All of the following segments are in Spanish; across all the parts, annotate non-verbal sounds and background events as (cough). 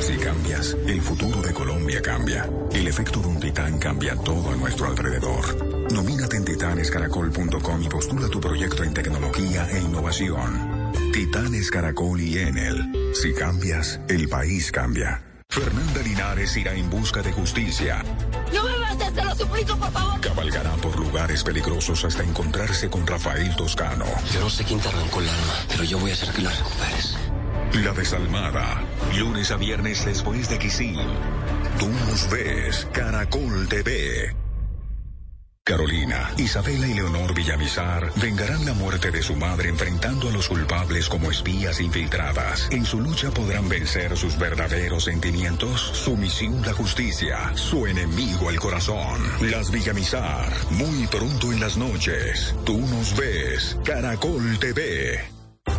Si cambias, el futuro de Colombia cambia. El efecto de un titán cambia todo a nuestro alrededor. Nomínate en titanescaracol.com y postula tu proyecto en tecnología e innovación. Titanes Caracol y Enel. Si cambias, el país cambia. Fernanda Linares irá en busca de justicia. ¡No me mates, te lo suplico, por favor! Cabalgará por lugares peligrosos hasta encontrarse con Rafael Toscano. Yo no sé quién te arrancó el alma, pero yo voy a hacer que la recuperes. La Desalmada. Lunes a viernes después de Kisil. Tú nos ves. Caracol TV. Carolina, Isabela y Leonor Villamizar vengarán la muerte de su madre enfrentando a los culpables como espías infiltradas. En su lucha podrán vencer sus verdaderos sentimientos, su misión la justicia, su enemigo el corazón. Las Villamizar, muy pronto en las noches. Tú nos ves. Caracol TV.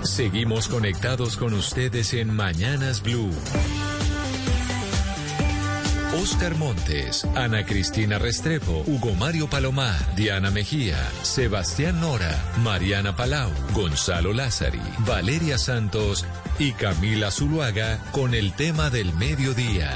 Seguimos conectados con ustedes en Mañanas Blue. Oscar Montes, Ana Cristina Restrepo, Hugo Mario Palomar, Diana Mejía, Sebastián Nora, Mariana Palau, Gonzalo Lázari, Valeria Santos y Camila Zuluaga con el tema del mediodía.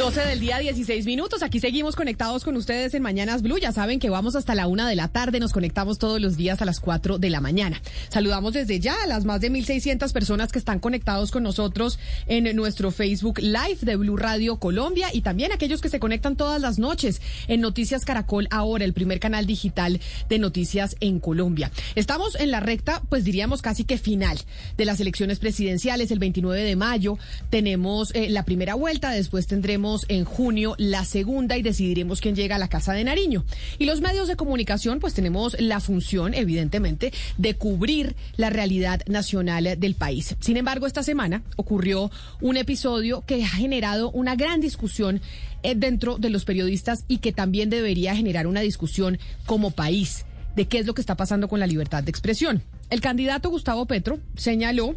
12 del día, 16 minutos. Aquí seguimos conectados con ustedes en Mañanas Blue. Ya saben que vamos hasta la una de la tarde. Nos conectamos todos los días a las 4 de la mañana. Saludamos desde ya a las más de 1.600 personas que están conectados con nosotros en nuestro Facebook Live de Blue Radio Colombia y también aquellos que se conectan todas las noches en Noticias Caracol Ahora, el primer canal digital de noticias en Colombia. Estamos en la recta, pues diríamos casi que final de las elecciones presidenciales. El 29 de mayo tenemos eh, la primera vuelta, después tendremos en junio la segunda y decidiremos quién llega a la Casa de Nariño. Y los medios de comunicación, pues tenemos la función, evidentemente, de cubrir la realidad nacional del país. Sin embargo, esta semana ocurrió un episodio que ha generado una gran discusión eh, dentro de los periodistas y que también debería generar una discusión como país de qué es lo que está pasando con la libertad de expresión. El candidato Gustavo Petro señaló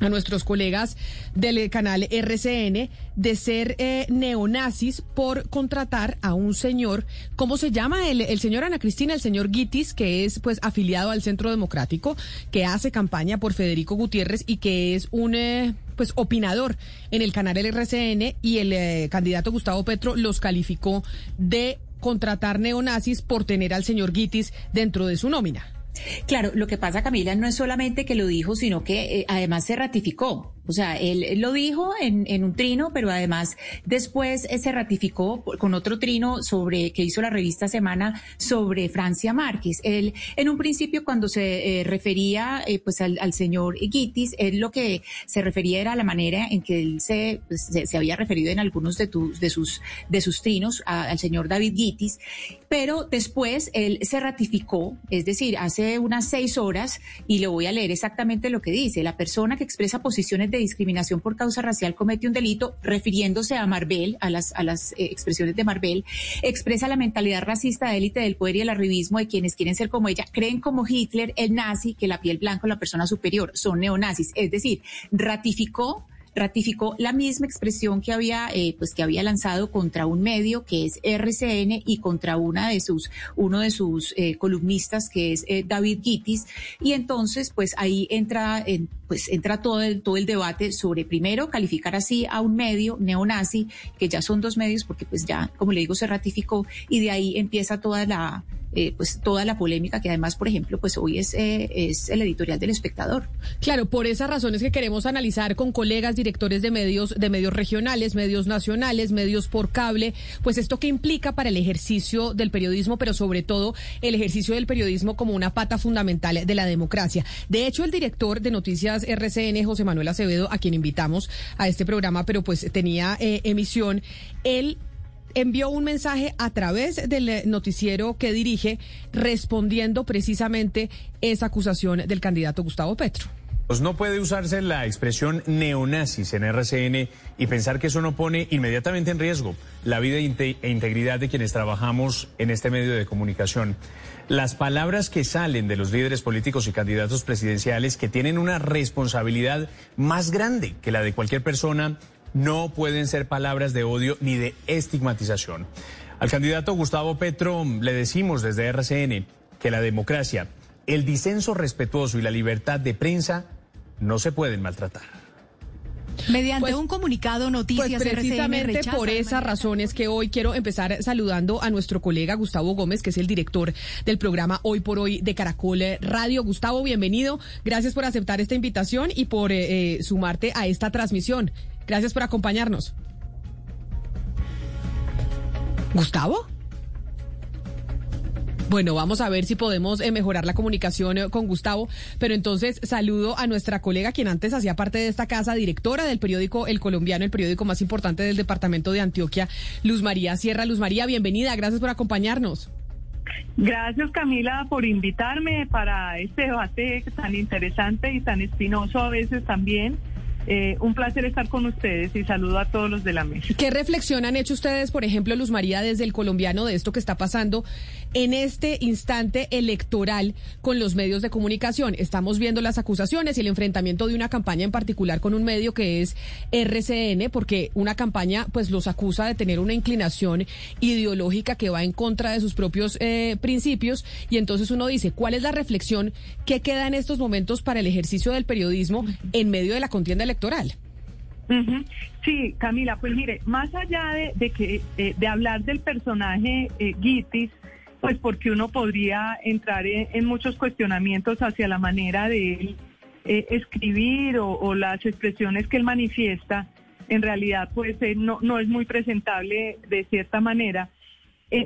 a nuestros colegas del canal RCN de ser eh, neonazis por contratar a un señor, ¿cómo se llama? El, señor Ana Cristina, el señor Guitis, que es pues afiliado al Centro Democrático, que hace campaña por Federico Gutiérrez y que es un eh, pues opinador en el canal RCN y el eh, candidato Gustavo Petro los calificó de contratar neonazis por tener al señor Guitis dentro de su nómina. Claro, lo que pasa, Camila, no es solamente que lo dijo, sino que además se ratificó. O sea, él, lo dijo en, un trino, pero además después eh, se ratificó con otro trino sobre que hizo la revista Semana sobre Francia Márquez. Él, en un principio, cuando se eh, refería eh, pues al, señor Guitis, él lo que se refería era a la manera en que él se, pues, se, había referido en algunos de, de, sus, de sus trinos al señor David Guitis, pero después él se ratificó, es decir, hace unas seis horas, y le voy a leer exactamente lo que dice, la persona que expresa posiciones de discriminación por causa racial comete un delito, refiriéndose a Marvel, a las, a las eh, expresiones de Marvel, expresa la mentalidad racista de élite del poder y el arribismo de quienes quieren ser como ella, creen como Hitler, el nazi, que la piel blanca o la persona superior son neonazis. Es decir, ratificó ratificó la misma expresión que había, eh, pues que había lanzado contra un medio que es RCN y contra una de sus, uno de sus eh, columnistas que es eh, David Gitis. Y entonces, pues ahí entra, pues entra todo el, todo el debate sobre primero calificar así a un medio neonazi, que ya son dos medios porque pues ya, como le digo, se ratificó y de ahí empieza toda la, eh, pues toda la polémica que además, por ejemplo, pues hoy es, eh, es el editorial del espectador. Claro, por esas razones que queremos analizar con colegas directores de medios, de medios regionales, medios nacionales, medios por cable, pues esto que implica para el ejercicio del periodismo, pero sobre todo el ejercicio del periodismo como una pata fundamental de la democracia. De hecho, el director de Noticias RCN, José Manuel Acevedo, a quien invitamos a este programa, pero pues tenía eh, emisión, él envió un mensaje a través del noticiero que dirige respondiendo precisamente esa acusación del candidato Gustavo Petro. Pues no puede usarse la expresión neonazis en RCN y pensar que eso no pone inmediatamente en riesgo la vida e integridad de quienes trabajamos en este medio de comunicación. Las palabras que salen de los líderes políticos y candidatos presidenciales que tienen una responsabilidad más grande que la de cualquier persona no pueden ser palabras de odio ni de estigmatización. Al candidato Gustavo Petro le decimos desde RCN que la democracia, el disenso respetuoso y la libertad de prensa no se pueden maltratar. Mediante pues, un comunicado, noticias pues precisamente por esas razones que hoy quiero empezar saludando a nuestro colega Gustavo Gómez, que es el director del programa Hoy por Hoy de Caracol Radio. Gustavo, bienvenido. Gracias por aceptar esta invitación y por eh, eh, sumarte a esta transmisión. Gracias por acompañarnos. Gustavo. Bueno, vamos a ver si podemos eh, mejorar la comunicación eh, con Gustavo, pero entonces saludo a nuestra colega quien antes hacía parte de esta casa, directora del periódico El Colombiano, el periódico más importante del departamento de Antioquia, Luz María Sierra. Luz María, bienvenida, gracias por acompañarnos. Gracias Camila por invitarme para este debate tan interesante y tan espinoso a veces también eh, un placer estar con ustedes y saludo a todos los de la mesa. ¿Qué reflexión han hecho ustedes, por ejemplo, Luz María, desde el colombiano de esto que está pasando en este instante electoral con los medios de comunicación? Estamos viendo las acusaciones y el enfrentamiento de una campaña en particular con un medio que es RCN, porque una campaña pues los acusa de tener una inclinación ideológica que va en contra de sus propios eh, principios y entonces uno dice, ¿cuál es la reflexión que queda en estos momentos para el ejercicio del periodismo en medio de la contienda electoral. Sí, Camila, pues mire, más allá de, que eh, de hablar del personaje eh, Gitis, pues porque uno podría entrar en, muchos cuestionamientos hacia la manera de él eh, escribir o, las expresiones que él manifiesta, en realidad pues no, no es muy presentable de cierta manera.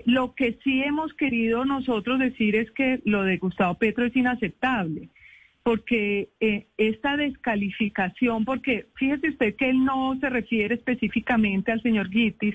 lo que sí hemos querido nosotros decir es que lo de Gustavo Petro es inaceptable porque eh, esta descalificación, porque fíjese usted que él no se refiere específicamente al señor Gitis,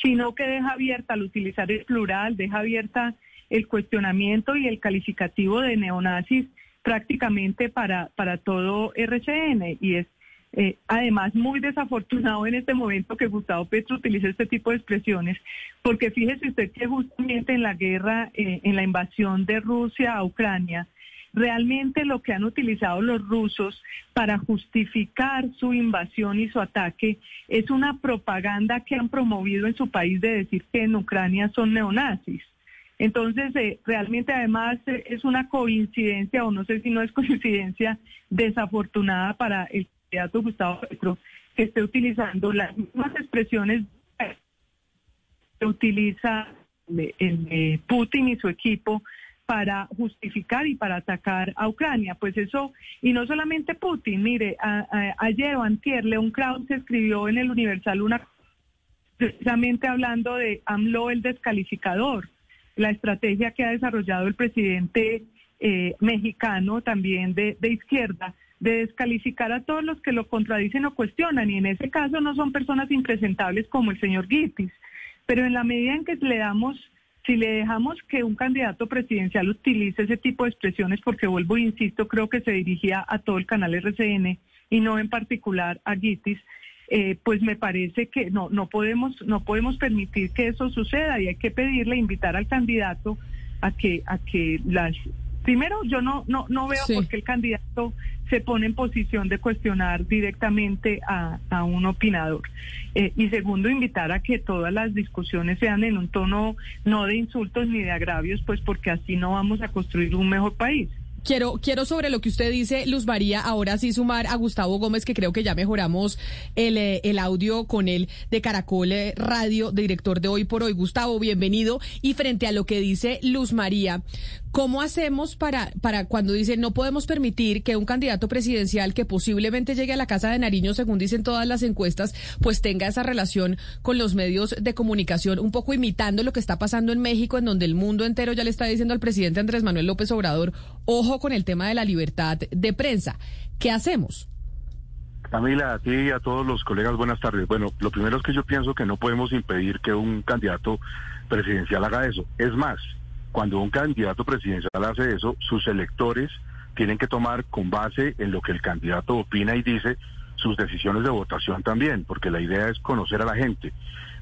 sino que deja abierta al utilizar el plural, deja abierta el cuestionamiento y el calificativo de neonazis prácticamente para, para todo RCN y es eh, además muy desafortunado en este momento que Gustavo Petro utilice este tipo de expresiones, porque fíjese usted que justamente en la guerra, eh, en la invasión de Rusia a Ucrania, Realmente lo que han utilizado los rusos para justificar su invasión y su ataque es una propaganda que han promovido en su país de decir que en Ucrania son neonazis. Entonces, eh, realmente además eh, es una coincidencia, o no sé si no es (laughs) coincidencia, desafortunada para el candidato Gustavo Petro, que esté utilizando las mismas expresiones que utiliza eh, Putin y su equipo para justificar y para atacar a Ucrania. Pues eso, y no solamente Putin, mire, ayer o antier, León Krause escribió en el Universal una precisamente hablando de AMLO el descalificador, la estrategia que ha desarrollado el presidente eh, mexicano también de, de izquierda, de descalificar a todos los que lo contradicen o cuestionan, y en ese caso no son personas impresentables como el señor Gitis, pero en la medida en que le damos si le dejamos que un candidato presidencial utilice ese tipo de expresiones, porque vuelvo e insisto, creo que se dirigía a todo el canal RCN y no en particular a Gitis, eh, pues me parece que no, no podemos, no podemos permitir que eso suceda y hay que pedirle, invitar al candidato a que, a que las Primero, yo no, no, no veo por qué el candidato se pone en posición de cuestionar directamente a, un opinador. Eh, y segundo, invitar a que todas las discusiones sean en un tono no de insultos ni de agravios, pues porque así no vamos a construir un mejor país. Quiero, quiero sobre lo que usted dice, Luz María, ahora sí sumar a Gustavo Gómez, que creo que ya mejoramos el, eh, el audio con él de Caracol eh, Radio, director de Hoy por Hoy. Gustavo, bienvenido. Y frente a lo que dice Luz María, ¿Cómo hacemos para, para cuando dicen no podemos permitir que un candidato presidencial que posiblemente llegue a la Casa de Nariño, según dicen todas las encuestas, pues tenga esa relación con los medios de comunicación, un poco imitando lo que está pasando en México, en donde el mundo entero ya le está diciendo al presidente Andrés Manuel López Obrador, ojo con el tema de la libertad de prensa? ¿Qué hacemos? Camila, a ti y a todos los colegas, buenas tardes. Bueno, lo primero es que yo pienso que no podemos impedir que un candidato presidencial haga eso. Es más, cuando un candidato presidencial hace eso, sus electores tienen que tomar con base en lo que el candidato opina y dice sus decisiones de votación también, porque la idea es conocer a la gente.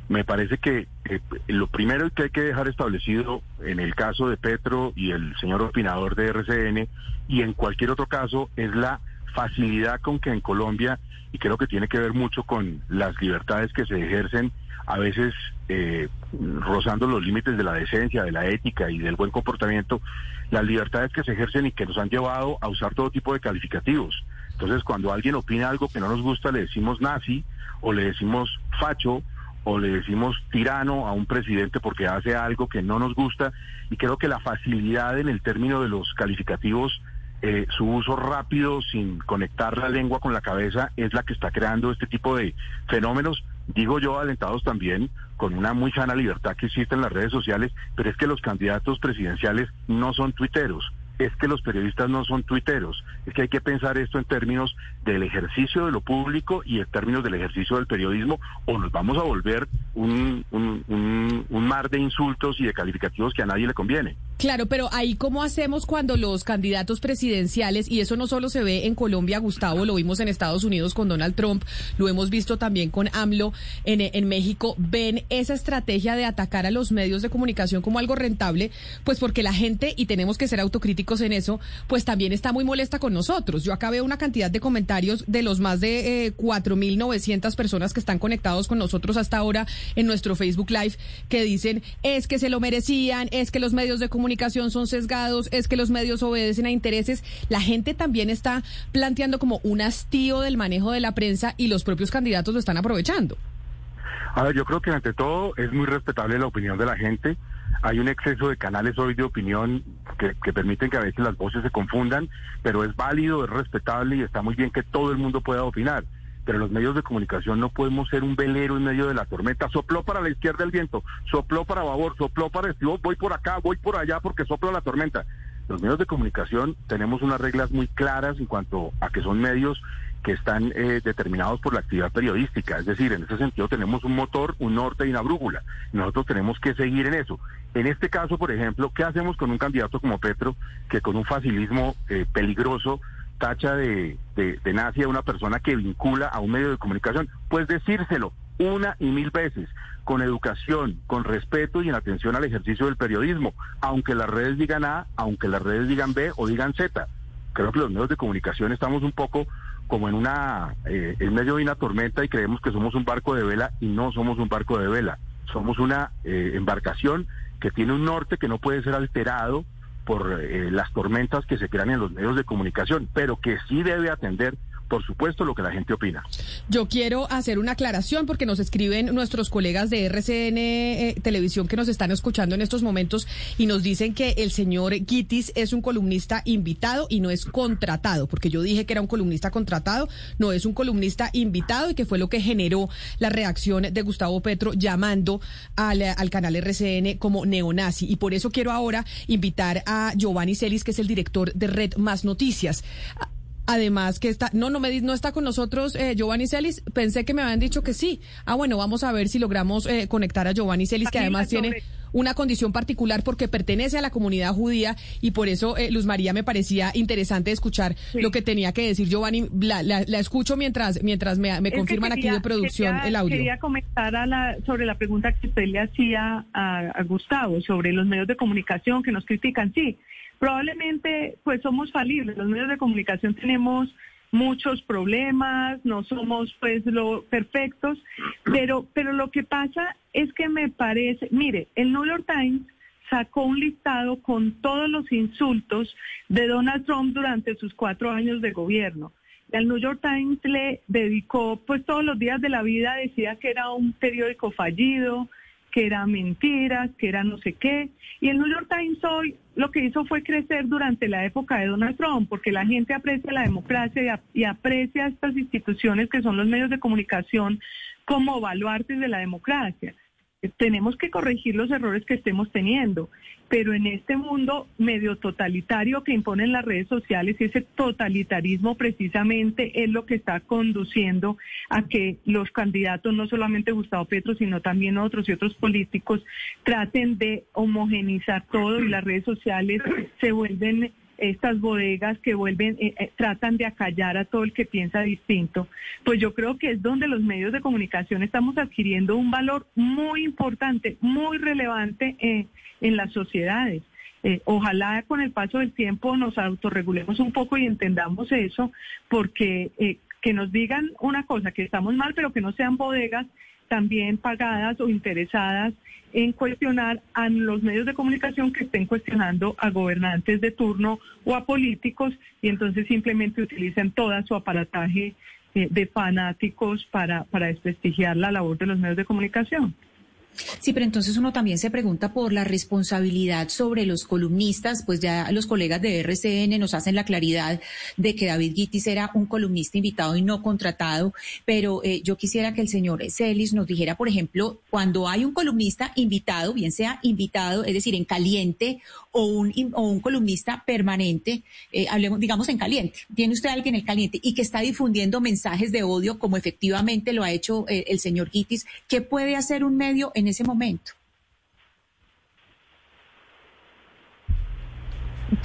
Me parece que eh, lo primero que hay que dejar establecido en el caso de Petro y el señor opinador de RCN y en cualquier otro caso es la facilidad con que en Colombia, y creo que tiene que ver mucho con las libertades que se ejercen, a veces eh, rozando los límites de la decencia, de la ética y del buen comportamiento, las libertades que se ejercen y que nos han llevado a usar todo tipo de calificativos. Entonces, cuando alguien opina algo que no nos gusta, le decimos nazi o le decimos facho o le decimos tirano a un presidente porque hace algo que no nos gusta y creo que la facilidad en el término de los calificativos, eh, su uso rápido sin conectar la lengua con la cabeza es la que está creando este tipo de fenómenos, digo yo, alentados también con una muy sana libertad que existe en las redes sociales, pero es que los candidatos presidenciales no son tuiteros es que los periodistas no son tuiteros, es que hay que pensar esto en términos del ejercicio de lo público y en términos del ejercicio del periodismo, o nos vamos a volver un, un, un, mar de insultos y de calificativos que a nadie le conviene. Claro, pero ahí cómo hacemos cuando los candidatos presidenciales, y eso no solo se ve en Colombia, Gustavo, lo vimos en Estados Unidos con Donald Trump, lo hemos visto también con AMLO en, en México, ven esa estrategia de atacar a los medios de comunicación como algo rentable, pues porque la gente, y tenemos que ser autocríticos en eso, pues también está muy molesta con nosotros. Yo acá veo una cantidad de comentarios de los más de eh, 4.900 personas que están conectados con nosotros hasta ahora en nuestro Facebook Live que dicen es que se lo merecían, es que los medios de comunicación son sesgados, es que los medios obedecen a intereses. La gente también está planteando como un hastío del manejo de la prensa y los propios candidatos lo están aprovechando. A ver, yo creo que ante todo es muy respetable la opinión de la gente. Hay un exceso de canales hoy de opinión que, que, permiten que a veces las voces se confundan, pero es válido, es respetable y está muy bien que todo el mundo pueda opinar pero los medios de comunicación no podemos ser un velero en medio de la tormenta. Sopló para la izquierda el viento, sopló para favor, sopló para este, voy por acá, voy por allá porque sopla la tormenta. Los medios de comunicación tenemos unas reglas muy claras en cuanto a que son medios que están eh, determinados por la actividad periodística. Es decir, en ese sentido tenemos un motor, un norte y una brújula. Nosotros tenemos que seguir en eso. En este caso, por ejemplo, ¿qué hacemos con un candidato como Petro, que con un facilismo eh, peligroso tacha de, de, nazi a una persona que vincula a un medio de comunicación, pues decírselo una y mil veces, con educación, con respeto y en atención al ejercicio del periodismo, aunque las redes digan A, aunque las redes digan B o digan Z. Creo que los medios de comunicación estamos un poco como en una eh, en medio de una tormenta y creemos que somos un barco de vela y no somos un barco de vela. Somos una eh, embarcación que tiene un norte que no puede ser alterado por eh, las tormentas que se crean en los medios de comunicación, pero que sí debe atender por supuesto, lo que la gente opina. Yo quiero hacer una aclaración porque nos escriben nuestros colegas de RCN eh, Televisión que nos están escuchando en estos momentos y nos dicen que el señor Gitis es un columnista invitado y no es contratado, porque yo dije que era un columnista contratado, no es un columnista invitado y que fue lo que generó la reacción de Gustavo Petro llamando al canal RCN como neonazi. Y por eso quiero ahora invitar a Giovanni Celis, que es el director de Red Más Noticias. Además que está, no, no me no está con nosotros eh, Giovanni Celis. Pensé que me habían dicho que sí. Ah, bueno, vamos a ver si logramos eh, conectar a Giovanni Celis, que además tiene una condición particular porque pertenece a la comunidad judía y por eso eh, Luz María me parecía interesante escuchar lo que tenía que decir Giovanni. La, la, escucho mientras mientras me, me confirman aquí de producción el audio. Quería comentar a la, sobre la pregunta que usted le hacía a, a Gustavo sobre los medios de comunicación que nos critican. Sí, Probablemente, pues somos falibles. Los medios de comunicación tenemos muchos problemas, no somos pues lo perfectos, pero pero lo que pasa es que me parece, mire, el New York Times sacó un listado con todos los insultos de Donald Trump durante sus cuatro años de gobierno. El New York Times le dedicó, pues todos los días de la vida decía que era un periódico fallido, que era mentira, que era no sé qué. Y el New York Times hoy lo que hizo fue crecer durante la época de Donald Trump, porque la gente aprecia la democracia y, aprecia estas instituciones que son los medios de comunicación como baluartes de la democracia tenemos que corregir los errores que estemos teniendo, pero en este mundo medio totalitario que imponen las redes sociales, ese totalitarismo precisamente es lo que está conduciendo a que los candidatos, no solamente Gustavo Petro, sino también otros y otros políticos, traten de homogenizar todo y las redes sociales se vuelven estas bodegas que vuelven, eh, eh, tratan de acallar a todo el que piensa distinto, pues yo creo que es donde los medios de comunicación estamos adquiriendo un valor muy importante, muy relevante en las sociedades. ojalá con el paso del tiempo nos autorregulemos un poco y entendamos eso, porque que nos digan una cosa, que estamos mal, pero que no sean bodegas también pagadas o interesadas en cuestionar a los medios de comunicación que estén cuestionando a gobernantes de turno o a políticos y entonces simplemente utilicen toda su aparataje eh, de fanáticos para, para desprestigiar la labor de los medios de comunicación. Sí, pero entonces uno también se pregunta por la responsabilidad sobre los columnistas, pues ya los colegas de RCN nos hacen la claridad de que David Guitis era un columnista invitado y no contratado, pero eh, yo quisiera que el señor Celis nos dijera, por ejemplo, cuando hay un columnista invitado, bien sea invitado, es decir, en caliente o un, o un columnista permanente, eh, hablemos, digamos, en caliente, tiene usted alguien en caliente y que está difundiendo mensajes de odio como efectivamente lo ha hecho eh, el señor Guitis, ¿qué puede hacer un medio en ese momento?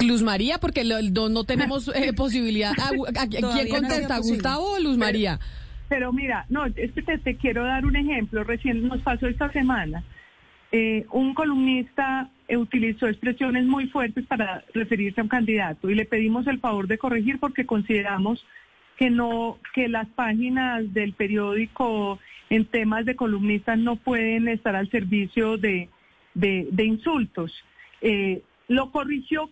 Luz María, porque no, tenemos eh, (laughs) posibilidad. ¿A, quién contesta? ¿Gustavo o Luz María? Pero, mira, no, es que te, quiero dar un ejemplo. Recién nos pasó esta semana. Eh, un columnista eh, utilizó expresiones muy fuertes para referirse a un candidato y le pedimos el favor de corregir porque consideramos que no que las páginas del periódico en temas de columnistas no pueden estar al servicio de, de, insultos. Eh, lo corrigió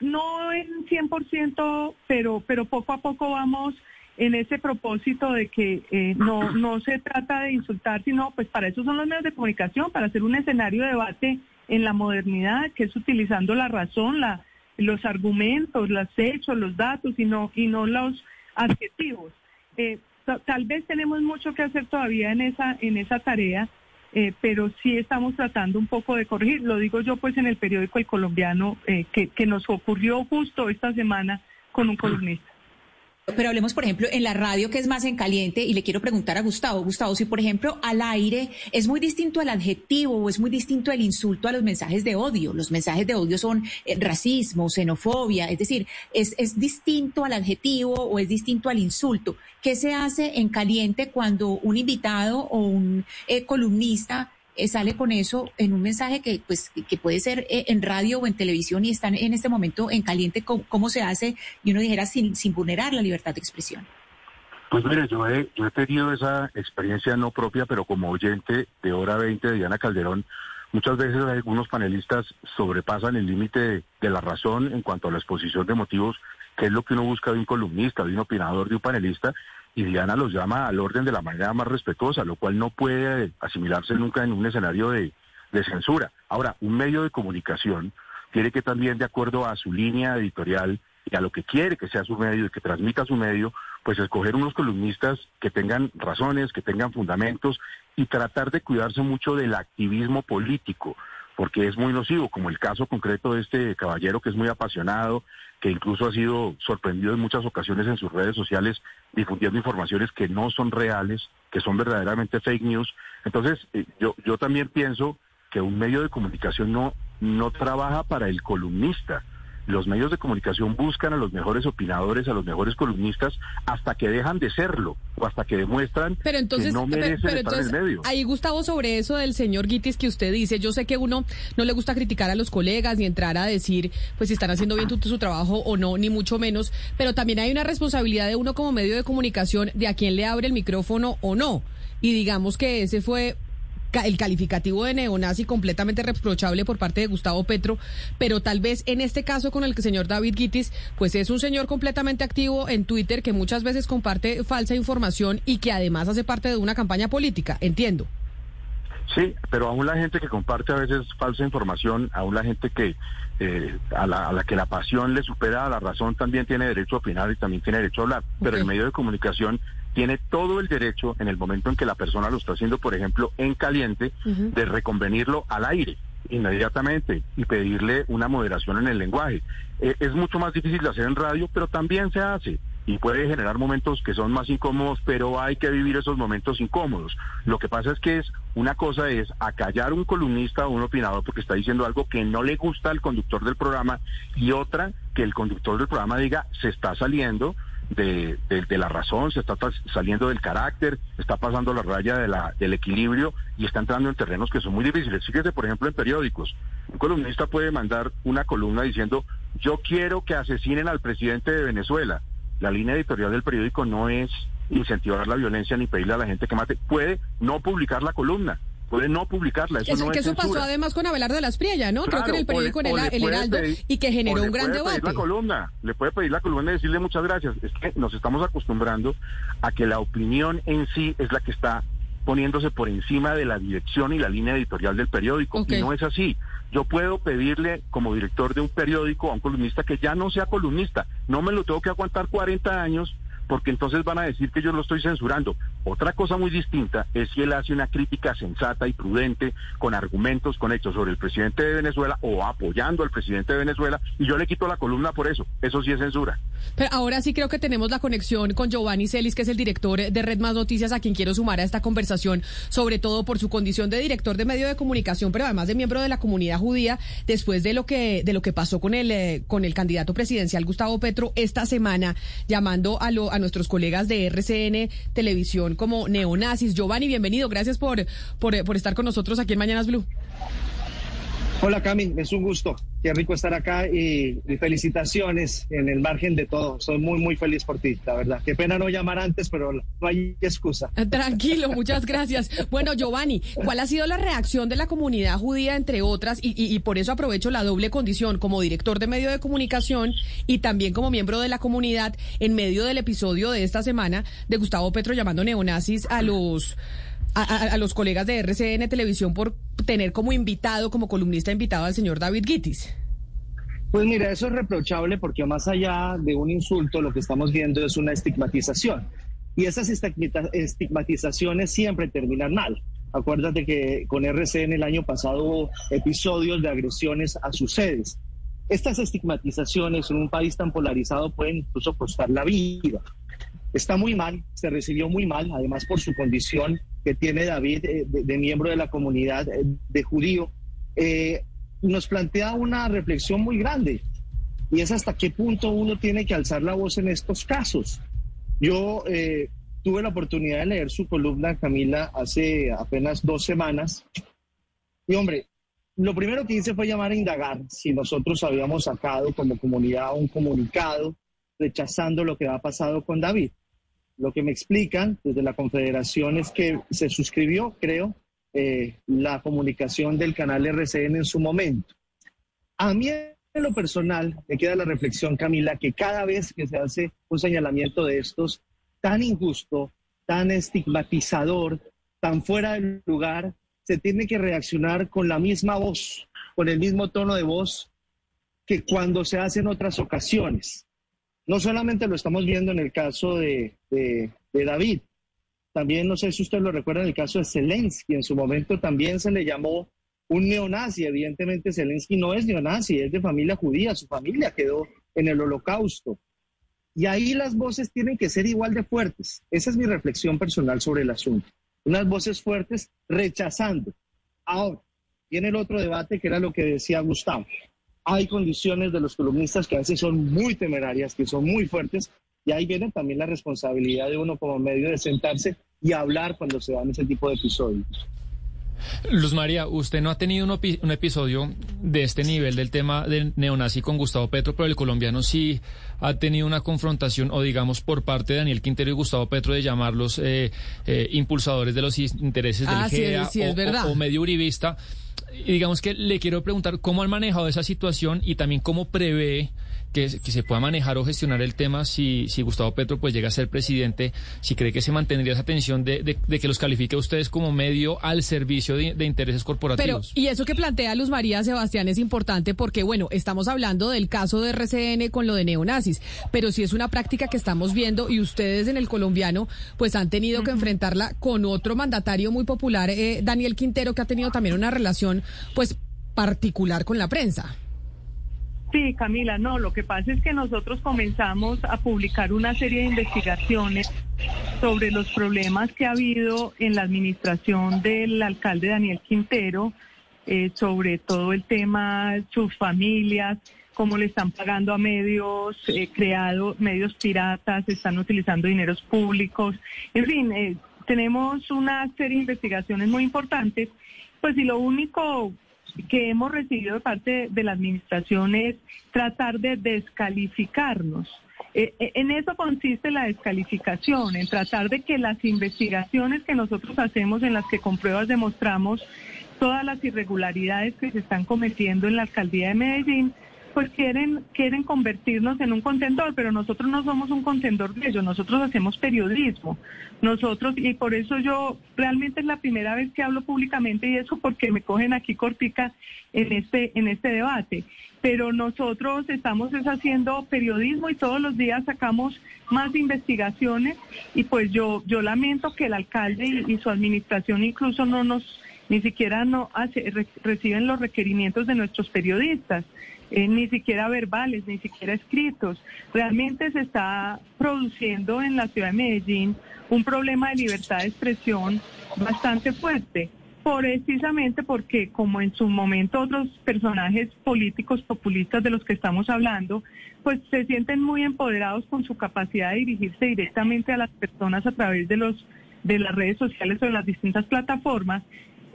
no en 100%, pero, pero poco a poco vamos en ese propósito de que eh, no, no se trata de insultar, sino pues para eso son los medios de comunicación, para hacer un escenario de debate en la modernidad, que es utilizando la razón, la, los argumentos, los hechos, los datos y no, y no los adjetivos. Eh, tal vez tenemos mucho que hacer todavía en esa, en esa tarea, eh, pero sí estamos tratando un poco de corregir. Lo digo yo pues en el periódico El Colombiano, eh, que, que nos ocurrió justo esta semana con un columnista. Pero hablemos, por ejemplo, en la radio, que es más en caliente, y le quiero preguntar a Gustavo. Gustavo, si por ejemplo al aire es muy distinto el adjetivo o es muy distinto el insulto a los mensajes de odio. Los mensajes de odio son eh, racismo, xenofobia, es decir, es, es distinto al adjetivo o es distinto al insulto. ¿Qué se hace en caliente cuando un invitado o un eh, columnista eh, sale con eso en un mensaje que, pues, que puede ser eh, en radio o en televisión y están en este momento en caliente, ¿cómo, se hace? Y uno dijera sin, sin vulnerar la libertad de expresión. Pues mire, yo he, yo he tenido esa experiencia no propia, pero como oyente de Hora 20 de Diana Calderón, muchas veces algunos panelistas sobrepasan el límite de, la razón en cuanto a la exposición de motivos, que es lo que uno busca de un columnista, de un opinador, de un panelista, y Diana los llama al orden de la manera más respetuosa, lo cual no puede asimilarse nunca en un escenario de, censura. Ahora, un medio de comunicación tiene que también, de acuerdo a su línea editorial y a lo que quiere que sea su medio y que transmita su medio, pues escoger unos columnistas que tengan razones, que tengan fundamentos y tratar de cuidarse mucho del activismo político porque es muy nocivo, como el caso concreto de este caballero que es muy apasionado, que incluso ha sido sorprendido en muchas ocasiones en sus redes sociales difundiendo informaciones que no son reales, que son verdaderamente fake news. Entonces, eh, yo, yo también pienso que un medio de comunicación no, no trabaja para el columnista, los medios de comunicación buscan a los mejores opinadores, a los mejores columnistas, hasta que dejan de serlo o hasta que demuestran pero entonces, que no merecen pero, entonces, en el medio. Ahí, Gustavo, sobre eso del señor Guitis que usted dice, yo sé que uno no le gusta criticar a los colegas ni entrar a decir pues si están haciendo bien su trabajo o no, ni mucho menos, pero también hay una responsabilidad de uno como medio de comunicación de a quién le abre el micrófono o no. Y digamos que ese fue el calificativo de neonazi completamente reprochable por parte de Gustavo Petro, pero tal vez en este caso con el que señor David Guitis, pues es un señor completamente activo en Twitter que muchas veces comparte falsa información y que además hace parte de una campaña política, entiendo. Sí, pero aún la gente que comparte a veces falsa información, aún la gente que eh, a, la, que la pasión le supera a la razón también tiene derecho a opinar y también tiene derecho a hablar. Pero el medio de comunicación tiene todo el derecho en el momento en que la persona lo está haciendo, por ejemplo, en caliente, de reconvenirlo al aire inmediatamente y pedirle una moderación en el lenguaje. Eh, es mucho más difícil de hacer en radio, pero también se hace y puede generar momentos que son más incómodos, pero hay que vivir esos momentos incómodos. Lo que pasa es que es una cosa es acallar un columnista o un opinador porque está diciendo algo que no le gusta al conductor del programa y otra que el conductor del programa diga se está saliendo de, la razón, se está saliendo del carácter, está pasando la raya de la, del equilibrio y está entrando en terrenos que son muy difíciles. Fíjese, por ejemplo, en periódicos. Un columnista puede mandar una columna diciendo, yo quiero que asesinen al presidente de Venezuela. La línea editorial del periódico no es incentivar la violencia ni pedirle a la gente que mate. Puede no publicar la columna puede no publicarla. Eso, no que eso pasó además con Abelardo de las Priella, ¿no? Creo que en el periódico El, Heraldo y que generó un gran debate. la columna, le puede pedir la columna y decirle muchas gracias. Es que nos estamos acostumbrando a que la opinión en sí es la que está poniéndose por encima de la dirección y la línea editorial del periódico. Y no es así. Yo puedo pedirle como director de un periódico a un columnista que ya no sea columnista. No me lo tengo que aguantar 40 años porque entonces van a decir que yo lo estoy censurando. Otra cosa muy distinta es si él hace una crítica sensata y prudente, con argumentos, con hechos sobre el presidente de Venezuela o apoyando al presidente de Venezuela, y yo le quito la columna por eso. Eso sí es censura. Pero ahora sí creo que tenemos la conexión con Giovanni Celis, que es el director de Red Más Noticias, a quien quiero sumar a esta conversación, sobre todo por su condición de director de medio de comunicación, pero además de miembro de la comunidad judía, después de lo que, de lo que pasó con el, eh, con el candidato presidencial Gustavo Petro esta semana, llamando a, lo, a nuestros colegas de RCN Televisión como neonazis. Giovanni, bienvenido. Gracias por, por, estar con nosotros aquí en Mañanas Blue. Hola Cami, es un gusto. Qué rico estar acá y, felicitaciones en el margen de todo. Soy muy, muy feliz por ti, la verdad. Qué pena no llamar antes, pero no hay excusa. (laughs) Tranquilo, muchas gracias. Bueno, Giovanni, ¿cuál ha sido la reacción de la comunidad judía, entre otras? Y, y, por eso aprovecho la doble condición como director de medio de comunicación y también como miembro de la comunidad en medio del episodio de esta semana de Gustavo Petro llamando neonazis a los a, los colegas de RCN Televisión por tener como invitado, como columnista invitado al señor David Guitis? Pues mira, eso es reprochable porque más allá de un insulto, lo que estamos viendo es una estigmatización. Y esas estigmatizaciones siempre terminan mal. Acuérdate que con RCN el año pasado hubo episodios de agresiones a sus sedes. Estas estigmatizaciones en un país tan polarizado pueden incluso costar la vida. Está muy mal, se recibió muy mal, además por su condición que tiene David eh, de, miembro de la comunidad eh, de judío, eh, nos plantea una reflexión muy grande y es hasta qué punto uno tiene que alzar la voz en estos casos. Yo tuve la oportunidad de leer su columna, Camila, hace apenas dos semanas y hombre, lo primero que hice fue llamar a indagar si nosotros habíamos sacado como comunidad un comunicado rechazando lo que ha pasado con David. Lo que me explican desde la Confederación es que se suscribió, creo, eh, la comunicación del canal RCN en su momento. A mí, en lo personal, me queda la reflexión, Camila, que cada vez que se hace un señalamiento de estos tan injusto, tan estigmatizador, tan fuera del lugar, se tiene que reaccionar con la misma voz, con el mismo tono de voz que cuando se hace en otras ocasiones. No solamente lo estamos viendo en el caso de, David, también no sé si usted lo recuerda en el caso de Zelensky, en su momento también se le llamó un neonazi. Evidentemente Zelensky no es neonazi, es de familia judía, su familia quedó en el holocausto. Y ahí las voces tienen que ser igual de fuertes. Esa es mi reflexión personal sobre el asunto. Unas voces fuertes rechazando. Ahora, viene el otro debate que era lo que decía Gustavo hay condiciones de los columnistas que a veces son muy temerarias, que son muy fuertes, y ahí viene también la responsabilidad de uno como medio de sentarse y hablar cuando se dan ese tipo de episodios. Luz María, usted no ha tenido un, episodio de este nivel del tema del neonazi con Gustavo Petro, pero el colombiano sí ha tenido una confrontación, o digamos por parte de Daniel Quintero y Gustavo Petro, de llamarlos eh, eh, impulsadores de los intereses del ah, GEA o, o medio uribista y digamos que le quiero preguntar cómo han manejado esa situación y también cómo prevé que, se pueda manejar o gestionar el tema si, si Gustavo Petro pues llega a ser presidente, si cree que se mantendría esa tensión de, que los califique a ustedes como medio al servicio de, intereses corporativos. Pero, y eso que plantea Luz María Sebastián es importante porque, bueno, estamos hablando del caso de RCN con lo de neonazis, pero si es una práctica que estamos viendo y ustedes en el colombiano pues han tenido que enfrentarla con otro mandatario muy popular, eh, Daniel Quintero, que ha tenido también una relación pues particular con la prensa. Sí, Camila, no, lo que pasa es que nosotros comenzamos a publicar una serie de investigaciones sobre los problemas que ha habido en la administración del alcalde Daniel Quintero, eh, sobre todo el tema, sus familias, cómo le están pagando a medios eh, creados, medios piratas, están utilizando dineros públicos. En fin, eh, tenemos una serie de investigaciones muy importantes. Pues y lo único que hemos recibido de parte de la administración es tratar de descalificarnos. Eh, eh, en eso consiste la descalificación, en tratar de que las investigaciones que nosotros hacemos, en las que con pruebas demostramos todas las irregularidades que se están cometiendo en la alcaldía de Medellín, pues quieren, quieren convertirnos en un contendor, pero nosotros no somos un contendor de ellos, nosotros hacemos periodismo. Nosotros, y por eso yo realmente es la primera vez que hablo públicamente y eso porque me cogen aquí cortica en este, en este debate. Pero nosotros estamos haciendo periodismo y todos los días sacamos más investigaciones y pues yo, yo lamento que el alcalde y, su administración incluso no nos, ni siquiera no hace, reciben los requerimientos de nuestros periodistas. Eh, ni siquiera verbales, ni siquiera escritos. Realmente se está produciendo en la ciudad de Medellín un problema de libertad de expresión bastante fuerte, precisamente porque como en su momento otros personajes políticos populistas de los que estamos hablando, pues se sienten muy empoderados con su capacidad de dirigirse directamente a las personas a través de los de las redes sociales o de las distintas plataformas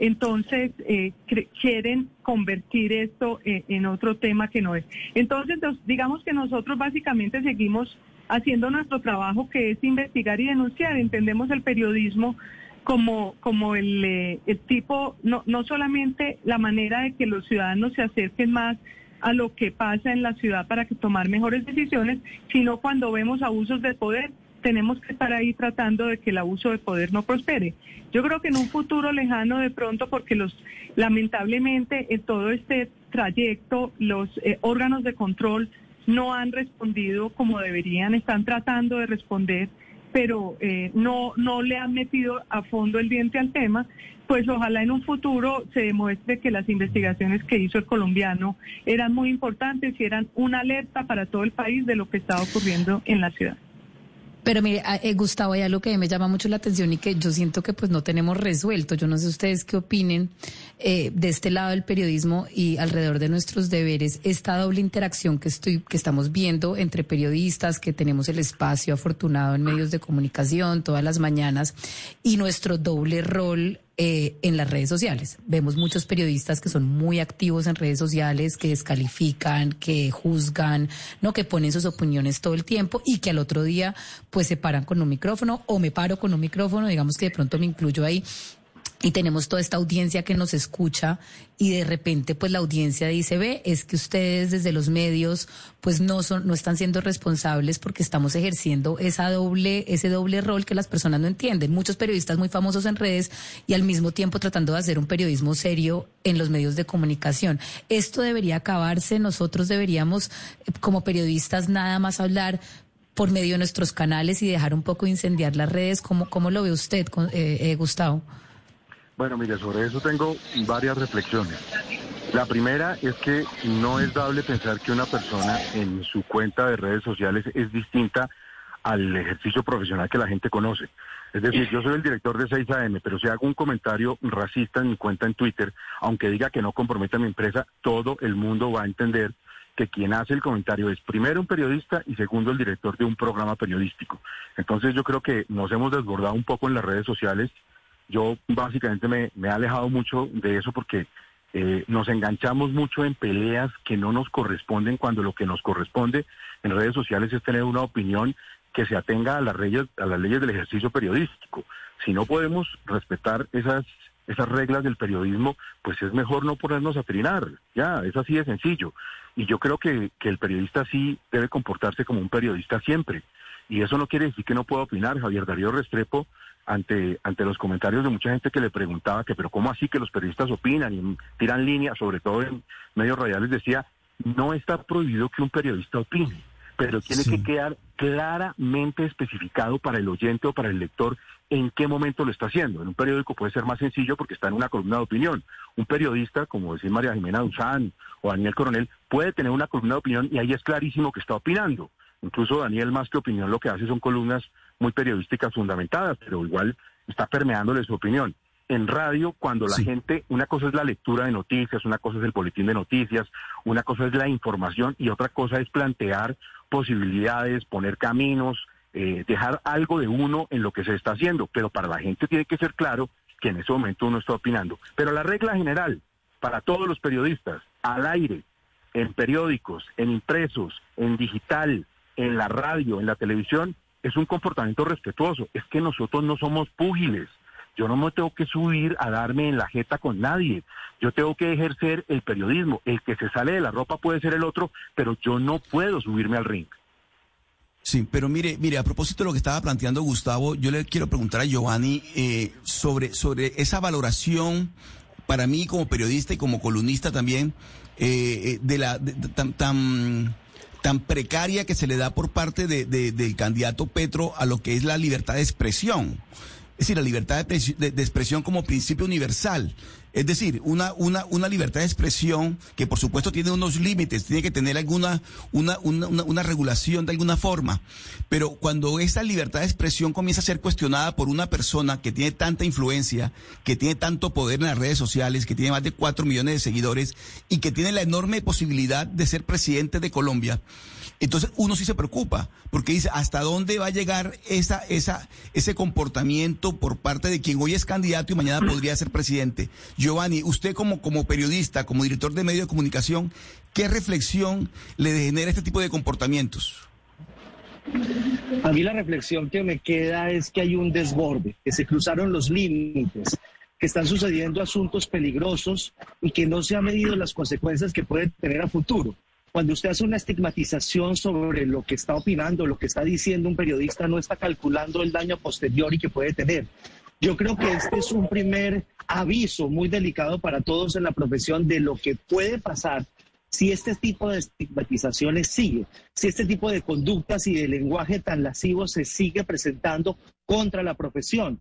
entonces eh, quieren convertir esto eh, en otro tema que no es. Entonces, digamos que nosotros básicamente seguimos haciendo nuestro trabajo que es investigar y denunciar. Entendemos el periodismo como, como el, eh, el tipo, no, no solamente la manera de que los ciudadanos se acerquen más a lo que pasa en la ciudad para que tomar mejores decisiones, sino cuando vemos abusos de poder, tenemos que estar ahí tratando de que el abuso de poder no prospere. Yo creo que en un futuro lejano de pronto, porque los lamentablemente en todo este trayecto los eh, órganos de control no han respondido como deberían, están tratando de responder, pero eh, no, no le han metido a fondo el diente al tema, pues ojalá en un futuro se demuestre que las investigaciones que hizo el colombiano eran muy importantes y eran una alerta para todo el país de lo que estaba ocurriendo en la ciudad. Pero mire, eh, Gustavo, hay algo que me llama mucho la atención y que yo siento que pues no tenemos resuelto. Yo no sé ustedes qué opinen eh, de este lado del periodismo y alrededor de nuestros deberes, esta doble interacción que estoy, que estamos viendo entre periodistas, que tenemos el espacio afortunado en medios de comunicación todas las mañanas, y nuestro doble rol eh, en las redes sociales. Vemos muchos periodistas que son muy activos en redes sociales, que descalifican, que juzgan, no que ponen sus opiniones todo el tiempo y que al otro día pues se paran con un micrófono o me paro con un micrófono, digamos que de pronto me incluyo ahí y tenemos toda esta audiencia que nos escucha y de repente pues la audiencia dice, ve, es que ustedes desde los medios pues no son no están siendo responsables porque estamos ejerciendo esa doble ese doble rol que las personas no entienden. Muchos periodistas muy famosos en redes y al mismo tiempo tratando de hacer un periodismo serio en los medios de comunicación. Esto debería acabarse, nosotros deberíamos como periodistas nada más hablar por medio de nuestros canales y dejar un poco incendiar las redes. ¿Cómo, cómo lo ve usted, eh, eh, Gustavo? Bueno, mire, sobre eso tengo varias reflexiones. La primera es que no es dable pensar que una persona en su cuenta de redes sociales es distinta al ejercicio profesional que la gente conoce. Es decir, yo soy el director de 6AM, pero si hago un comentario racista en mi cuenta en Twitter, aunque diga que no comprometa a mi empresa, todo el mundo va a entender que quien hace el comentario es primero un periodista y segundo el director de un programa periodístico. Entonces yo creo que nos hemos desbordado un poco en las redes sociales yo básicamente me, he alejado mucho de eso porque eh, nos enganchamos mucho en peleas que no nos corresponden cuando lo que nos corresponde en redes sociales es tener una opinión que se atenga a las leyes, a las leyes del ejercicio periodístico. Si no podemos respetar esas esas reglas del periodismo, pues es mejor no ponernos a trinar. Ya, es así de sencillo. Y yo creo que, que el periodista sí debe comportarse como un periodista siempre. Y eso no quiere decir que no pueda opinar. Javier Darío Restrepo ante, ante los comentarios de mucha gente que le preguntaba que, pero ¿cómo así que los periodistas opinan y tiran líneas, sobre todo en medios radiales, decía, no está prohibido que un periodista opine, pero tiene que quedar claramente especificado para el oyente o para el lector en qué momento lo está haciendo. En un periódico puede ser más sencillo porque está en una columna de opinión. Un periodista, como decía María Jimena Duzán o Daniel Coronel, puede tener una columna de opinión y ahí es clarísimo que está opinando. Incluso Daniel, más que opinión, lo que hace son columnas muy periodísticas fundamentadas, pero igual está permeándole su opinión. En radio, cuando la gente, una cosa es la lectura de noticias, una cosa es el boletín de noticias, Una cosa es la información y otra cosa es plantear posibilidades, poner caminos, eh, dejar algo de uno en lo que se está haciendo. Pero para la gente tiene que ser claro que en ese momento uno está opinando. Pero la regla general para todos los periodistas, al aire, en periódicos, en impresos, en digital, en la radio, en la televisión, es un comportamiento respetuoso. Es que nosotros no somos púgiles. Yo no me tengo que subir a darme en la jeta con nadie. Yo tengo que ejercer el periodismo. El que se sale de la ropa puede ser el otro, pero yo no puedo subirme al ring. Sí, pero mire, mire, a propósito de lo que estaba planteando Gustavo, yo le quiero preguntar a Giovanni eh, sobre, sobre esa valoración para mí como periodista y como columnista también eh, eh, de la tan, tan tan precaria que se le da por parte de, del candidato Petro a lo que es la libertad de expresión. Es decir, la libertad de, de, expresión como principio universal. Es decir, una, una, una libertad de expresión que por supuesto tiene unos límites, tiene que tener alguna, una, una, una, regulación de alguna forma. Pero cuando esa libertad de expresión comienza a ser cuestionada por una persona que tiene tanta influencia, que tiene tanto poder en las redes sociales, que tiene más de cuatro millones de seguidores y que tiene la enorme posibilidad de ser presidente de Colombia, entonces uno sí se preocupa, porque dice, ¿hasta dónde va a llegar esa, ese comportamiento por parte de quien hoy es candidato y mañana podría ser presidente? Giovanni, usted como, como periodista, como director de medio de comunicación, ¿qué reflexión le genera este tipo de comportamientos? A mí la reflexión que me queda es que hay un desborde, que se cruzaron los límites, que están sucediendo asuntos peligrosos y que no se han medido las consecuencias que puede tener a futuro. Cuando usted hace una estigmatización sobre lo que está opinando, lo que está diciendo un periodista, no está calculando el daño posterior y que puede tener. Yo creo que este es un primer aviso muy delicado para todos en la profesión de lo que puede pasar si este tipo de estigmatizaciones sigue, si este tipo de conductas y de lenguaje tan lascivo se sigue presentando contra la profesión.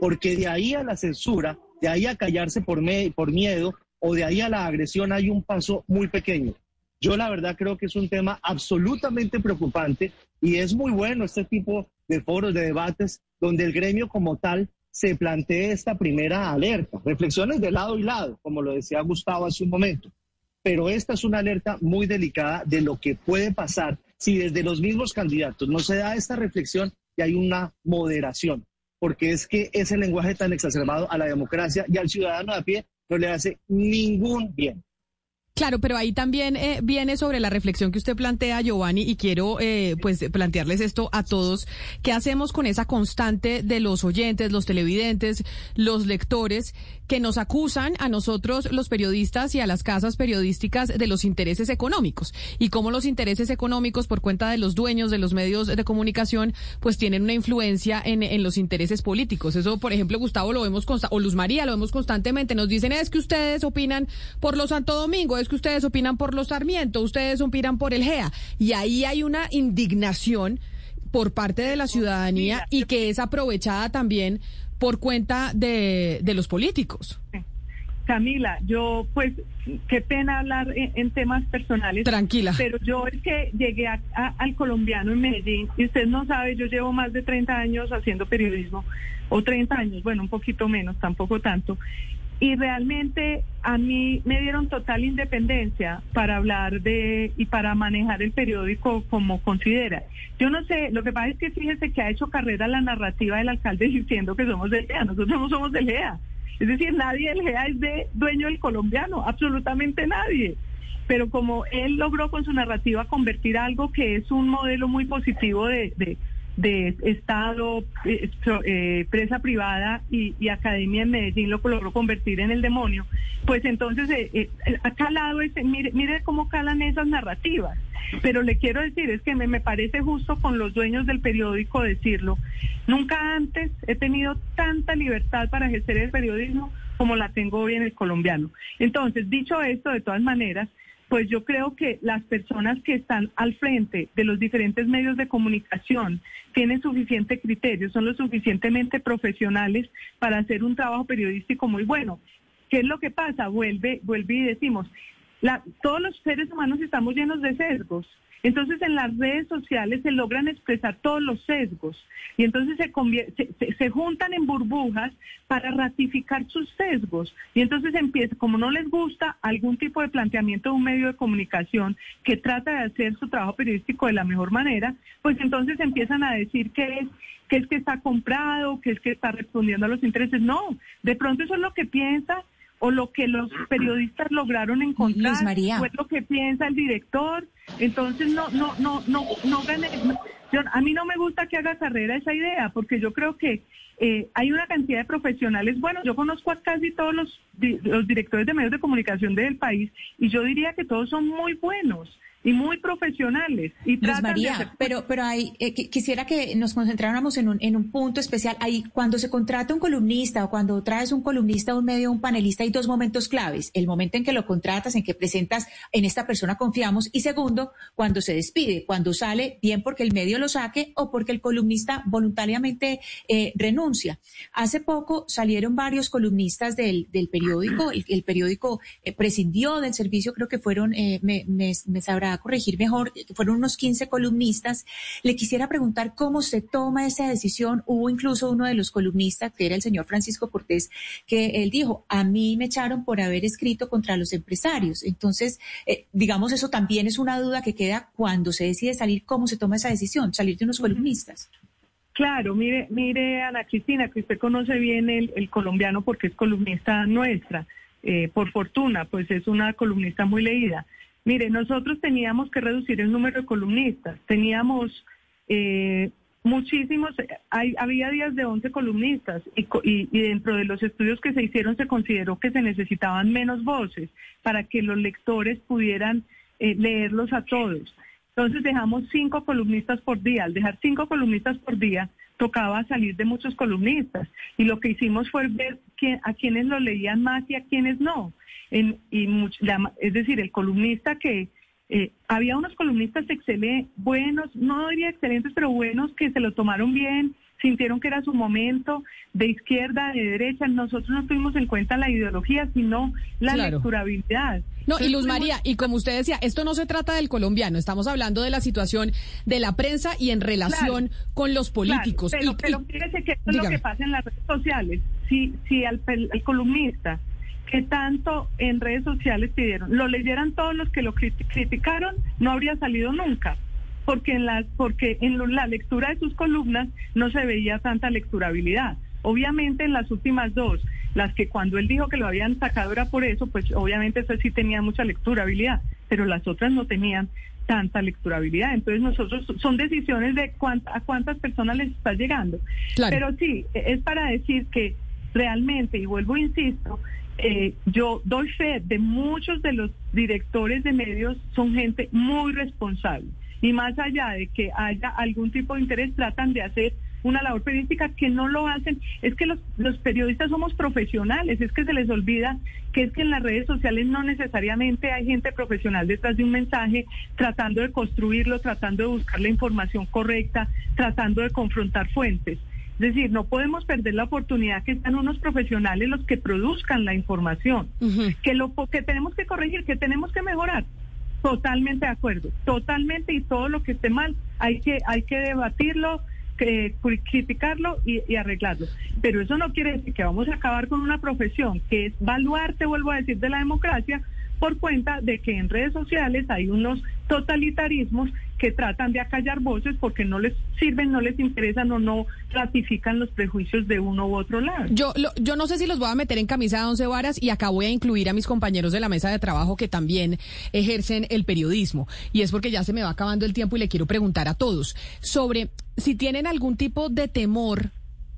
Porque de ahí a la censura, de ahí a callarse por, por miedo o de ahí a la agresión hay un paso muy pequeño. Yo la verdad creo que es un tema absolutamente preocupante y es muy bueno este tipo de foros, de debates, donde el gremio como tal se plantee esta primera alerta. Reflexiones de lado y lado, como lo decía Gustavo hace un momento. Pero esta es una alerta muy delicada de lo que puede pasar si desde los mismos candidatos no se da esta reflexión y hay una moderación. Porque es que ese lenguaje tan exacerbado a la democracia y al ciudadano de a pie no le hace ningún bien. Claro, pero ahí también eh, viene sobre la reflexión que usted plantea, Giovanni, y quiero eh, pues plantearles esto a todos. ¿Qué hacemos con esa constante de los oyentes, los televidentes, los lectores que nos acusan a nosotros, los periodistas y a las casas periodísticas de los intereses económicos? Y cómo los intereses económicos, por cuenta de los dueños de los medios de comunicación, pues tienen una influencia en, en los intereses políticos. Eso, por ejemplo, Gustavo lo vemos, o Luz María lo vemos constantemente. Nos dicen es que ustedes opinan por los Santo Domingo, es que ustedes opinan por los Sarmiento, ustedes opinan por el GEA. Y ahí hay una indignación por parte de la ciudadanía y que es aprovechada también por cuenta de, los políticos. Camila, yo pues qué pena hablar en, temas personales. Tranquila. Pero yo es que llegué al colombiano en Medellín y usted no sabe, yo llevo más de 30 años haciendo periodismo, o 30 años, bueno, un poquito menos, tampoco tanto y realmente a mí me dieron total independencia para hablar de y para manejar el periódico como considera. Yo no sé, lo que pasa es que fíjese que ha hecho carrera la narrativa del alcalde (laughs) diciendo que somos del GEA, nosotros no somos del GEA. Es decir, nadie del GEA es de dueño del colombiano, absolutamente nadie. Pero como él logró con su narrativa convertir algo que es un modelo muy positivo de, de de Estado, eh, eh, presa privada y, academia en Medellín lo logró convertir en el demonio, pues entonces eh, ha calado ese, mire, mire cómo calan esas narrativas. Pero le quiero decir, es que me, me parece justo con los dueños del periódico decirlo. Nunca antes he tenido tanta libertad para ejercer el periodismo como la tengo hoy en el colombiano. Entonces, dicho esto, de todas maneras, pues yo creo que las personas que están al frente de los diferentes medios de comunicación tienen suficiente criterio, son lo suficientemente profesionales para hacer un trabajo periodístico muy bueno. ¿Qué es lo que pasa? Vuelve, vuelve y decimos, todos los seres humanos estamos llenos de sesgos Entonces en las redes sociales se logran expresar todos los sesgos y entonces se, se, se, juntan en burbujas para ratificar sus sesgos y entonces empieza, como no les gusta algún tipo de planteamiento de un medio de comunicación que trata de hacer su trabajo periodístico de la mejor manera, pues entonces empiezan a decir que es que es que está comprado, que es que está respondiendo a los intereses. No, de pronto eso es lo que piensa o lo que los periodistas lograron encontrar, es lo que piensa el director. Entonces no, no, no, no, no gane. a mí no me gusta que haga carrera esa idea, porque yo creo que eh, hay una cantidad de profesionales. Bueno, yo conozco a casi todos los, los directores de medios de comunicación del país y yo diría que todos son muy buenos y muy profesionales. Y Luis María, pero, pero hay, eh, quisiera que nos concentráramos en un, en un punto especial. Ahí, cuando se contrata un columnista o cuando traes un columnista un medio, un panelista, hay dos momentos claves. El momento en que lo contratas, en que presentas, en esta persona confiamos. Y segundo, cuando se despide, cuando sale, bien porque el medio lo saque o porque el columnista voluntariamente eh, renuncia. Hace poco salieron varios columnistas del, del periódico. El, periódico eh, prescindió del servicio, creo que fueron, me, me, me sabrá corregir mejor, fueron unos 15 columnistas. Le quisiera preguntar cómo se toma esa decisión. Hubo incluso uno de los columnistas, que era el señor Francisco Cortés, que él dijo, a mí me echaron por haber escrito contra los empresarios. Entonces, eh, digamos, eso también es una duda que queda cuando se decide salir, cómo se toma esa decisión, salir de unos columnistas. Claro, mire, mire, Ana Cristina, que usted conoce bien el, colombiano porque es columnista nuestra. Eh, por fortuna, pues es una columnista muy leída. Mire, nosotros teníamos que reducir el número de columnistas. Teníamos eh, muchísimos, hay, había días de 11 columnistas y, dentro de los estudios que se hicieron se consideró que se necesitaban menos voces para que los lectores pudieran eh, leerlos a todos. Entonces dejamos cinco columnistas por día. Al dejar cinco columnistas por día, tocaba salir de muchos columnistas. Y lo que hicimos fue ver a quienes lo leían más y a quienes no y es decir, el columnista que eh, había unos columnistas excelentes, buenos, no diría excelentes, pero buenos que se lo tomaron bien, sintieron que era su momento, de izquierda, de derecha. Nosotros no tuvimos en cuenta la ideología, sino la lecturabilidad. No, y Luz María, y como usted decía, esto no se trata del colombiano, estamos hablando de la situación de la prensa y en relación con los políticos. pero, fíjese que esto es lo que pasa en las redes sociales. Si, si al, al columnista que tanto en redes sociales pidieron, lo leyeran todos los que lo criticaron, no habría salido nunca, porque en la, porque en la lectura de sus columnas no se veía tanta lecturabilidad. Obviamente en las últimas dos, las que cuando él dijo que lo habían sacado era por eso, pues obviamente eso sí tenía mucha lecturabilidad, pero las otras no tenían tanta lecturabilidad. Entonces nosotros son decisiones de a cuántas personas les está llegando. Pero sí, es para decir que realmente, y vuelvo, insisto, eh, yo doy fe de muchos de los directores de medios son gente muy responsable y más allá de que haya algún tipo de interés tratan de hacer una labor periodística que no lo hacen. Es que los, los periodistas somos profesionales, es que se les olvida que es que en las redes sociales no necesariamente hay gente profesional detrás de un mensaje tratando de construirlo, tratando de buscar la información correcta, tratando de confrontar fuentes. Es decir, no podemos perder la oportunidad que están unos profesionales los que produzcan la información, que lo que tenemos que corregir, que tenemos que mejorar. Totalmente de acuerdo, totalmente y todo lo que esté mal hay que hay que debatirlo, que, criticarlo y, y, arreglarlo. Pero eso no quiere decir que vamos a acabar con una profesión que es baluarte, vuelvo a decir, de la democracia por cuenta de que en redes sociales hay unos totalitarismos que tratan de acallar voces porque no les sirven, no les interesan o no ratifican los prejuicios de uno u otro lado. Yo, yo no sé si los voy a meter en camisa de once varas y acá voy a incluir a mis compañeros de la mesa de trabajo que también ejercen el periodismo. Y es porque ya se me va acabando el tiempo y le quiero preguntar a todos sobre si tienen algún tipo de temor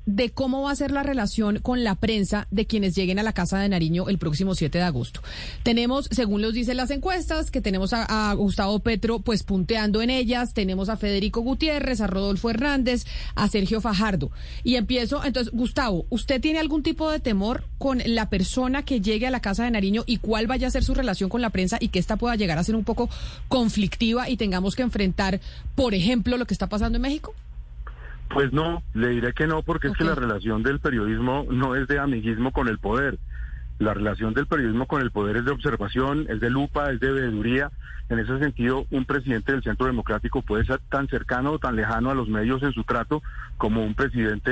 de cómo va a ser la relación con la prensa de quienes lleguen a la Casa de Nariño el próximo 7 de agosto. Tenemos, según los dicen las encuestas, que tenemos a, Gustavo Petro pues punteando en ellas, tenemos a Federico Gutiérrez, a Rodolfo Hernández, a Sergio Fajardo. Y empiezo, entonces, Gustavo, ¿usted tiene algún tipo de temor con la persona que llegue a la Casa de Nariño y cuál vaya a ser su relación con la prensa y que esta pueda llegar a ser un poco conflictiva y tengamos que enfrentar, por ejemplo, lo que está pasando en México? Pues no, le diré que no, porque es que la relación del periodismo no es de amiguismo con el poder. La relación del periodismo con el poder es de observación, es de lupa, es de veeduría. En ese sentido, un presidente del Centro Democrático puede ser tan cercano o tan lejano a los medios en su trato como un presidente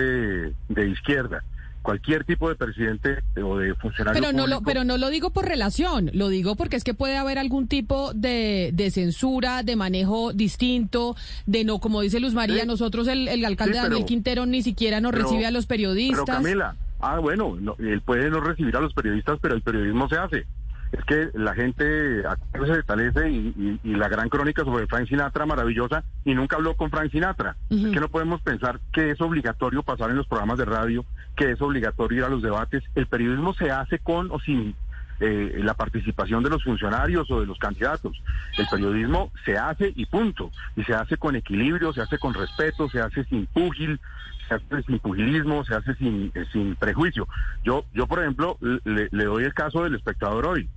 de izquierda cualquier tipo de presidente o de funcionario pero no público. lo pero no lo digo por relación lo digo porque es que puede haber algún tipo de, de censura de manejo distinto de no como dice Luz María Sí. nosotros el, el alcalde Sí, pero- Daniel Quintero ni siquiera nos pero- recibe a los periodistas Pero Camila, ah, bueno, no, él puede no recibir a los periodistas, pero el periodismo se hace. Es que la gente se establece y, y- y la gran crónica sobre Frank Sinatra maravillosa y nunca habló con Frank Sinatra. Es que no podemos pensar que es obligatorio pasar en los programas de radio, que es obligatorio ir a los debates. El periodismo se hace con o sin eh, la participación de los funcionarios o de los candidatos. El periodismo se hace y punto. Y se hace con equilibrio, se hace con respeto, se hace sin púgil, se hace sin pugilismo, se hace sin, eh, sin prejuicio. Yo, yo por ejemplo, le, le doy el caso del espectador hoy.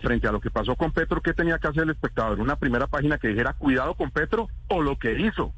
Frente a lo que pasó con Petro, ¿qué tenía que hacer el espectador? Una primera página que dijera cuidado con Petro o lo que hizo.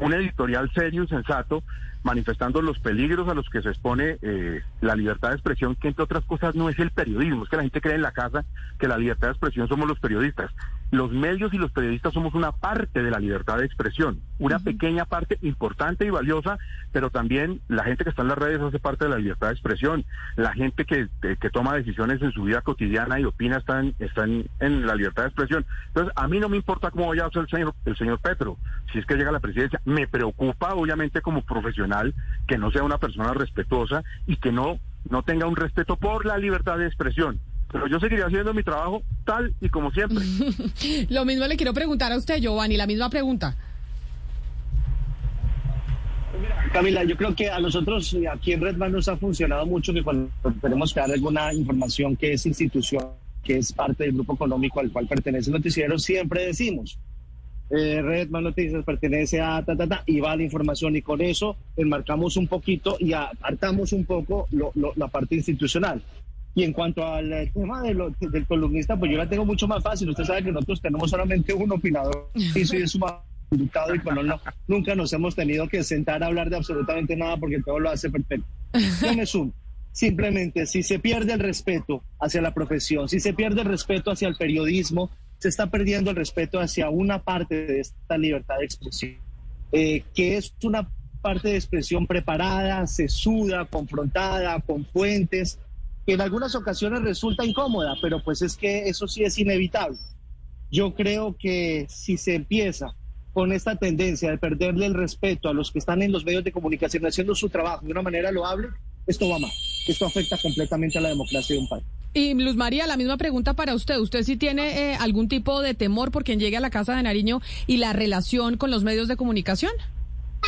Un editorial serio y sensato manifestando los peligros a los que se expone eh, la libertad de expresión, que entre otras cosas no es el periodismo, es que la gente cree en la casa que la libertad de expresión somos los periodistas. Los medios y los periodistas somos una parte de la libertad de expresión, una pequeña parte importante y valiosa, pero también la gente que está en las redes hace parte de la libertad de expresión. La gente que, que- que toma decisiones en su vida cotidiana y opina está, en, está en, en la libertad de expresión. Entonces, a mí no me importa cómo vaya a ser el señor, el señor Petro, si es que llega a la presidencia. Me preocupa, obviamente, como profesional, que no sea una persona respetuosa y que no, no tenga un respeto por la libertad de expresión. Pero yo seguiré haciendo mi trabajo tal y como siempre. (laughs) lo mismo le quiero preguntar a usted Giovanni la misma pregunta Camila, yo creo que a nosotros eh, aquí en Redman nos ha funcionado mucho que cuando tenemos que dar alguna información que es institución, que es parte del grupo económico al cual pertenece el noticiero, siempre decimos, eh, Redman Noticias pertenece a ta, ta, ta, y va la información y con eso enmarcamos un poquito y apartamos un poco lo- lo- la parte institucional. Y en cuanto al eh, tema de lo- del columnista, pues yo la tengo mucho más fácil. Usted sabe que nosotros tenemos solamente un opinador y soy su y con él no- nunca nos hemos tenido que sentar a hablar de absolutamente nada porque todo lo hace perfecto. Yo me sumo. Simplemente, si se pierde el respeto hacia la profesión, si se pierde el respeto hacia el periodismo, se está perdiendo el respeto hacia una parte de esta libertad de expresión, eh, que es una parte de expresión preparada, sesuda, confrontada, con fuentes, que en algunas ocasiones resulta incómoda, pero pues es que eso sí es inevitable. Yo creo que si se empieza con esta tendencia de perderle el respeto a los que están en los medios de comunicación haciendo su trabajo de una manera loable, esto va mal. Esto afecta completamente a la democracia de un país. Y Luz María, la misma pregunta para usted. ¿Usted sí tiene eh, algún tipo de temor por quien llegue a la Casa de Nariño y la relación con los medios de comunicación?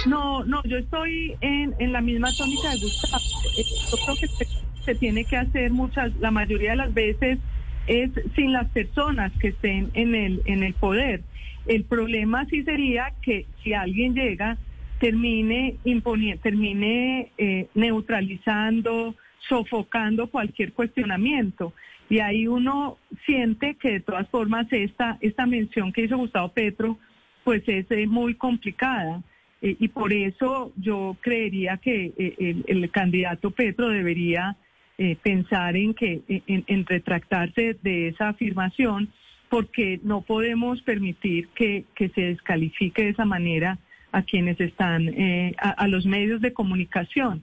No, no, yo estoy en, en la misma tónica de Gustavo. Eh, Yo creo que se, tiene que hacer muchas, la mayoría de las veces es sin las personas que estén en el, en el poder. El problema sí sería que si alguien llega, termine imponiendo, termine eh, neutralizando, sofocando cualquier cuestionamiento. Y ahí uno siente que de todas formas esta, esta mención que hizo Gustavo Petro, pues es eh, muy complicada. Eh, y por eso yo creería que eh, el, el candidato Petro debería eh, pensar en que en, en retractarse de esa afirmación, porque no podemos permitir que, que se descalifique de esa manera a quienes están, eh, a, a los medios de comunicación.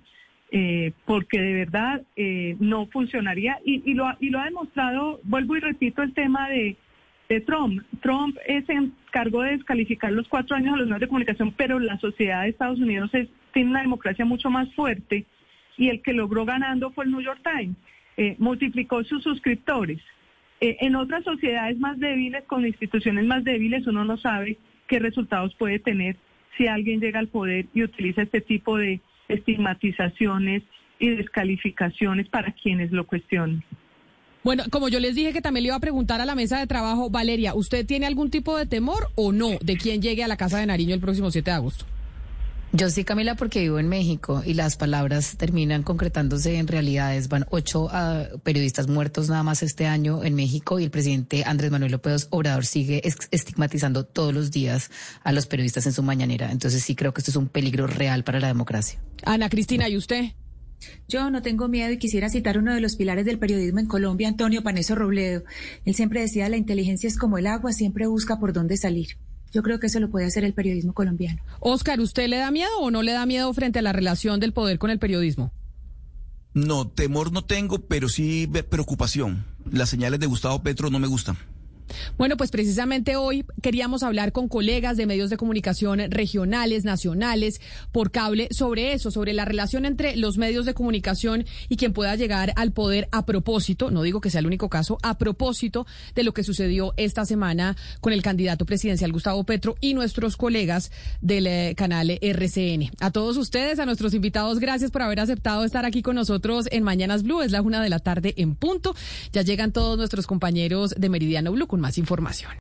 Eh, porque de verdad eh, no funcionaría y, lo, y lo ha demostrado, vuelvo y repito el tema de, de Trump. Trump se encargó de descalificar los cuatro años a los medios de comunicación, pero la sociedad de Estados Unidos es- tiene una democracia mucho más fuerte y el que logró ganando fue el New York Times. Eh, multiplicó sus suscriptores. Eh, en otras sociedades más débiles, con instituciones más débiles, uno no sabe qué resultados puede tener si alguien llega al poder y utiliza este tipo de estigmatizaciones y descalificaciones para quienes lo cuestionan. Bueno, como yo les dije que también le iba a preguntar a la mesa de trabajo, Valeria, ¿usted tiene algún tipo de temor o no de quién llegue a la Casa de Nariño el próximo 7 de agosto? Yo sí, Camila, porque vivo en México y las palabras terminan concretándose en realidades. Van ocho ah, periodistas muertos nada más este año en México y el presidente Andrés Manuel López Obrador sigue estigmatizando todos los días a los periodistas en su mañanera. Entonces sí creo que esto es un peligro real para la democracia. Ana Cristina, ¿y usted? Yo no tengo miedo y quisiera citar uno de los pilares del periodismo en Colombia, Antonio Paneso Robledo. Él siempre decía, la inteligencia es como el agua, siempre busca por dónde salir. Yo creo que eso lo puede hacer el periodismo colombiano. Oscar, ¿usted le da miedo o no le da miedo frente a la relación del poder con el periodismo? No, temor no tengo, pero sí preocupación. Las señales de Gustavo Petro no me gustan. Bueno, pues precisamente hoy queríamos hablar con colegas de medios de comunicación regionales, nacionales, por cable, sobre eso, sobre la relación entre los medios de comunicación y quien pueda llegar al poder a propósito, no digo que sea el único caso, a propósito de lo que sucedió esta semana con el candidato presidencial Gustavo Petro y nuestros colegas del eh, canal RCN. A todos ustedes, a nuestros invitados, gracias por haber aceptado estar aquí con nosotros en Mañanas Blue. Es la una de la tarde en punto. Ya llegan todos nuestros compañeros de Meridiano Blue con más información.